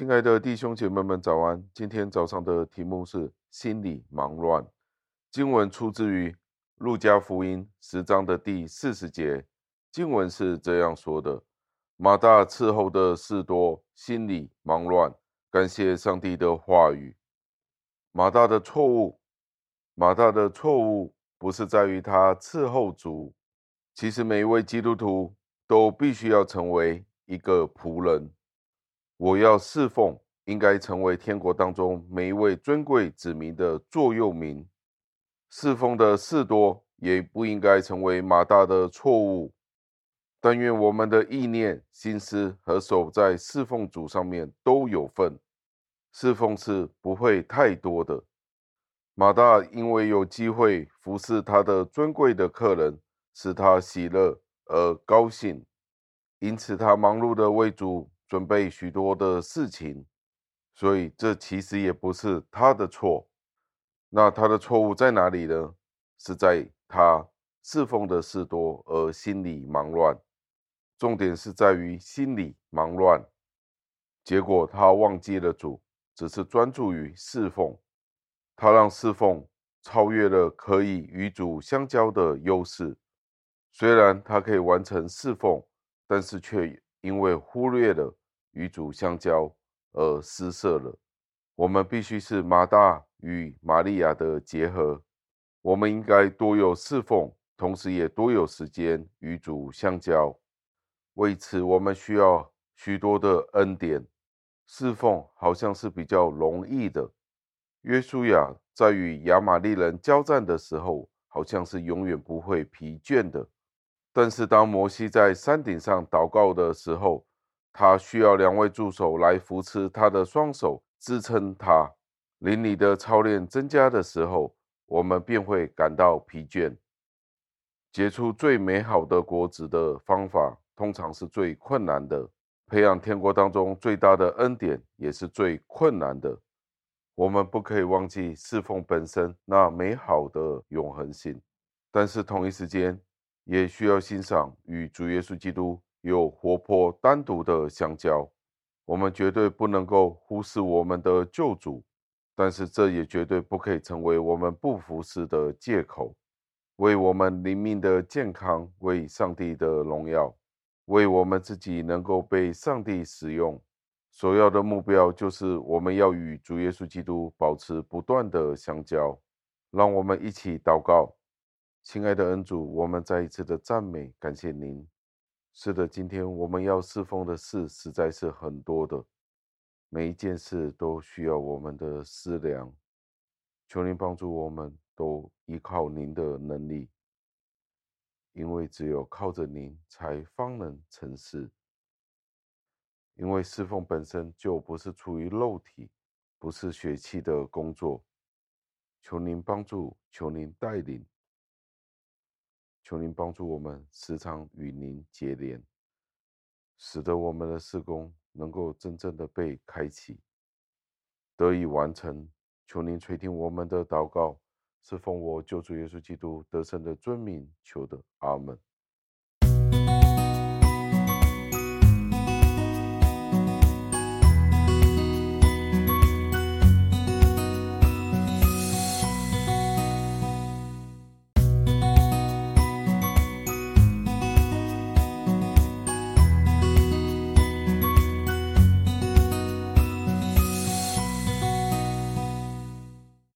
亲爱的弟兄姐妹们，早安！今天早上的题目是心里忙乱。经文出自于路加福音十章的第四十节，经文是这样说的：马大伺候的事多，心里忙乱。感谢上帝的话语。马大的错误，马大的错误不是在于他伺候主。其实每一位基督徒都必须要成为一个仆人。我要侍奉，应该成为天国当中每一位尊贵子民的座右铭。侍奉的事多，也不应该成为马大的错误。但愿我们的意念、心思和手在侍奉主上面都有份。侍奉是不会太多的。马大因为有机会服侍他的尊贵的客人，使他喜乐而高兴，因此他忙碌的为主。准备许多的事情，所以这其实也不是他的错。那他的错误在哪里呢？是在他侍奉的事多而心里忙乱。重点是在于心里忙乱，结果他忘记了主，只是专注于侍奉。他让侍奉超越了可以与主相交的优势。虽然他可以完成侍奉，但是却因为忽略了。与主相交而失色了。我们必须是马大与玛利亚的结合。我们应该多有侍奉，同时也多有时间与主相交。为此，我们需要许多的恩典。侍奉好像是比较容易的。约书亚在与亚玛力人交战的时候，好像是永远不会疲倦的。但是当摩西在山顶上祷告的时候，他需要两位助手来扶持他的双手，支撑他。灵里的操练增加的时候，我们便会感到疲倦。结出最美好的果子的方法，通常是最困难的。培养天国当中最大的恩典，也是最困难的。我们不可以忘记侍奉本身那美好的永恒性，但是同一时间，也需要欣赏与主耶稣基督。有活泼单独的相交，我们绝对不能够忽视我们的救主，但是这也绝对不可以成为我们不服侍的借口。为我们灵命的健康，为上帝的荣耀，为我们自己能够被上帝使用，所要的目标就是我们要与主耶稣基督保持不断的相交。让我们一起祷告，亲爱的恩主，我们再一次的赞美感谢您。是的，今天我们要侍奉的事实在是很多的，每一件事都需要我们的思量。求您帮助我们，都依靠您的能力，因为只有靠着您，才方能成事。因为侍奉本身就不是出于肉体，不是血气的工作。求您帮助，求您带领。求您帮助我们，时常与您结连，使得我们的事工能够真正的被开启，得以完成。求您垂听我们的祷告，是奉我救主耶稣基督得胜的尊名求的，阿门。